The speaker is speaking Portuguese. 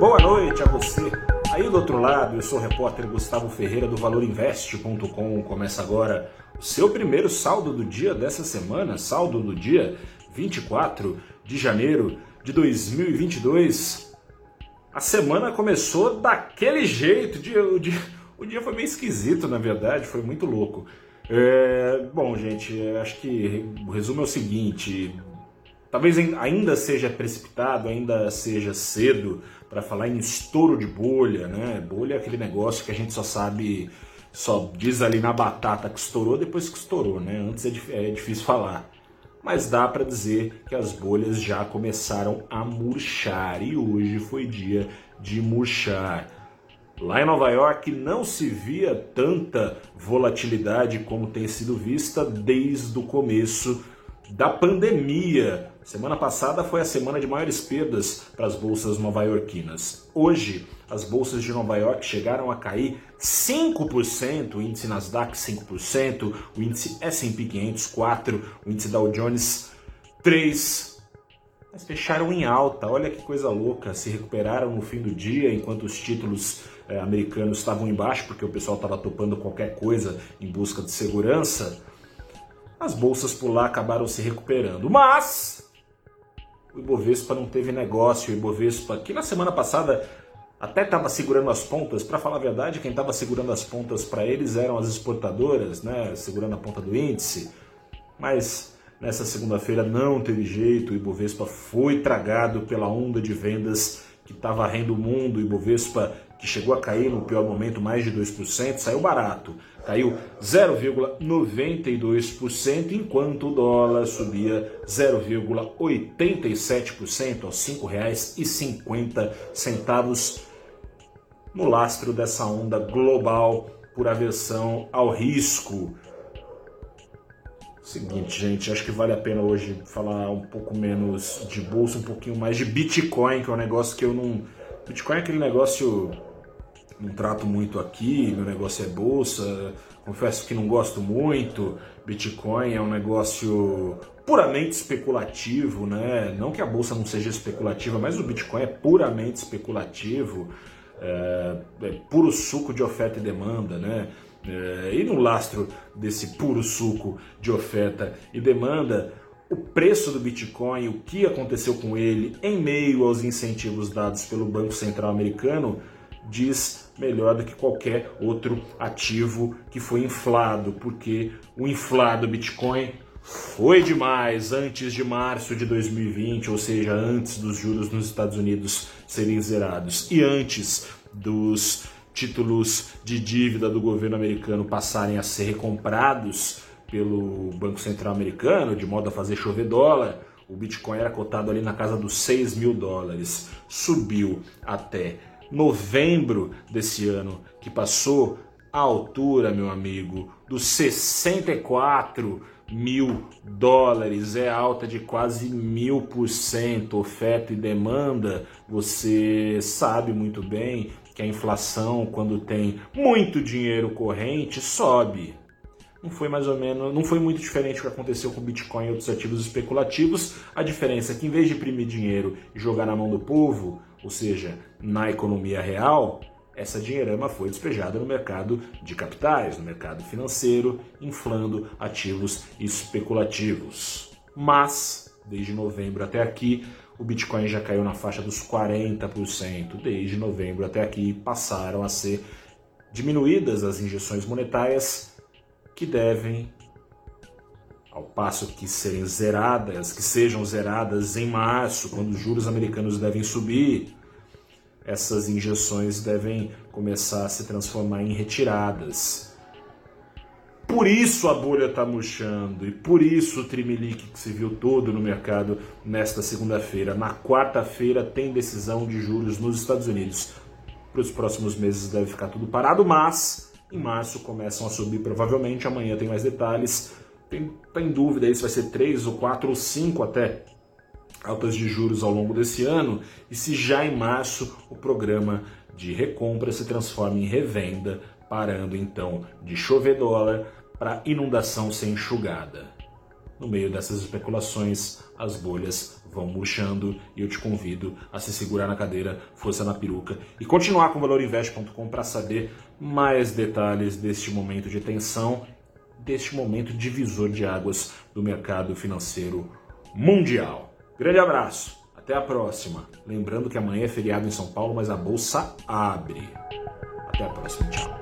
Boa noite a você. Aí do outro lado, eu sou o repórter Gustavo Ferreira do ValorInvest.com. Começa agora o seu primeiro saldo do dia dessa semana, saldo do dia 24 de janeiro de 2022. A semana começou daquele jeito, de, o, dia, o dia foi meio esquisito, na verdade, foi muito louco. É, bom, gente, acho que o resumo é o seguinte: talvez ainda seja precipitado, ainda seja cedo para falar em estouro de bolha, né? Bolha é aquele negócio que a gente só sabe, só diz ali na batata que estourou depois que estourou, né? Antes é, é difícil falar. Mas dá para dizer que as bolhas já começaram a murchar e hoje foi dia de murchar. Lá em Nova York não se via tanta volatilidade como tem sido vista desde o começo da pandemia. Semana passada foi a semana de maiores perdas para as bolsas nova-iorquinas. Hoje, as bolsas de Nova York chegaram a cair 5%, o índice Nasdaq 5%, o índice S&P 500 4%, o índice Dow Jones 3%, mas fecharam em alta. Olha que coisa louca. Se recuperaram no fim do dia, enquanto os títulos é, americanos estavam embaixo, porque o pessoal estava topando qualquer coisa em busca de segurança. As bolsas por lá acabaram se recuperando. Mas o Ibovespa não teve negócio. O Ibovespa, que na semana passada até estava segurando as pontas, para falar a verdade, quem estava segurando as pontas para eles eram as exportadoras, né, segurando a ponta do índice. Mas Nessa segunda-feira não teve jeito, o Ibovespa foi tragado pela onda de vendas que está varrendo o mundo. O Ibovespa, que chegou a cair no pior momento mais de 2%, saiu barato. Caiu 0,92%, enquanto o dólar subia 0,87% aos R$ 5,50 no lastro dessa onda global por aversão ao risco. Seguinte, gente, acho que vale a pena hoje falar um pouco menos de bolsa, um pouquinho mais de Bitcoin, que é um negócio que eu não. Bitcoin é aquele negócio não trato muito aqui, meu negócio é bolsa, confesso que não gosto muito. Bitcoin é um negócio puramente especulativo, né? Não que a bolsa não seja especulativa, mas o Bitcoin é puramente especulativo, é, é puro suco de oferta e demanda, né? É, e no lastro desse puro suco de oferta e demanda, o preço do Bitcoin, o que aconteceu com ele em meio aos incentivos dados pelo Banco Central Americano, diz melhor do que qualquer outro ativo que foi inflado, porque o inflado Bitcoin foi demais antes de março de 2020, ou seja, antes dos juros nos Estados Unidos serem zerados e antes dos títulos de dívida do governo americano passarem a ser recomprados pelo Banco Central americano, de modo a fazer chover dólar, o Bitcoin era cotado ali na casa dos 6 mil dólares. Subiu até novembro desse ano, que passou a altura, meu amigo, dos 64 mil dólares, é alta de quase mil por cento, oferta e demanda, você sabe muito bem que a inflação, quando tem muito dinheiro corrente, sobe. Não foi mais ou menos, não foi muito diferente do que aconteceu com o Bitcoin e outros ativos especulativos. A diferença é que em vez de imprimir dinheiro e jogar na mão do povo, ou seja, na economia real, essa dinheirama foi despejada no mercado de capitais, no mercado financeiro, inflando ativos especulativos. Mas, desde novembro até aqui, o Bitcoin já caiu na faixa dos 40%. Desde novembro até aqui passaram a ser diminuídas as injeções monetárias que devem ao passo que serem zeradas, que sejam zeradas em março, quando os juros americanos devem subir, essas injeções devem começar a se transformar em retiradas. Por isso a bolha está murchando e por isso o trimelique que se viu todo no mercado nesta segunda-feira. Na quarta-feira tem decisão de juros nos Estados Unidos. Para os próximos meses deve ficar tudo parado, mas em março começam a subir provavelmente. Amanhã tem mais detalhes. Tem, tá em dúvida aí se vai ser 3 ou 4 ou 5 até altas de juros ao longo desse ano e se já em março o programa de recompra se transforma em revenda, parando então de chover dólar para inundação ser enxugada. No meio dessas especulações, as bolhas vão murchando e eu te convido a se segurar na cadeira, força na peruca e continuar com valorinvest.com para saber mais detalhes deste momento de tensão, deste momento divisor de águas do mercado financeiro mundial. Grande abraço, até a próxima. Lembrando que amanhã é feriado em São Paulo, mas a bolsa abre. Até a próxima, tchau.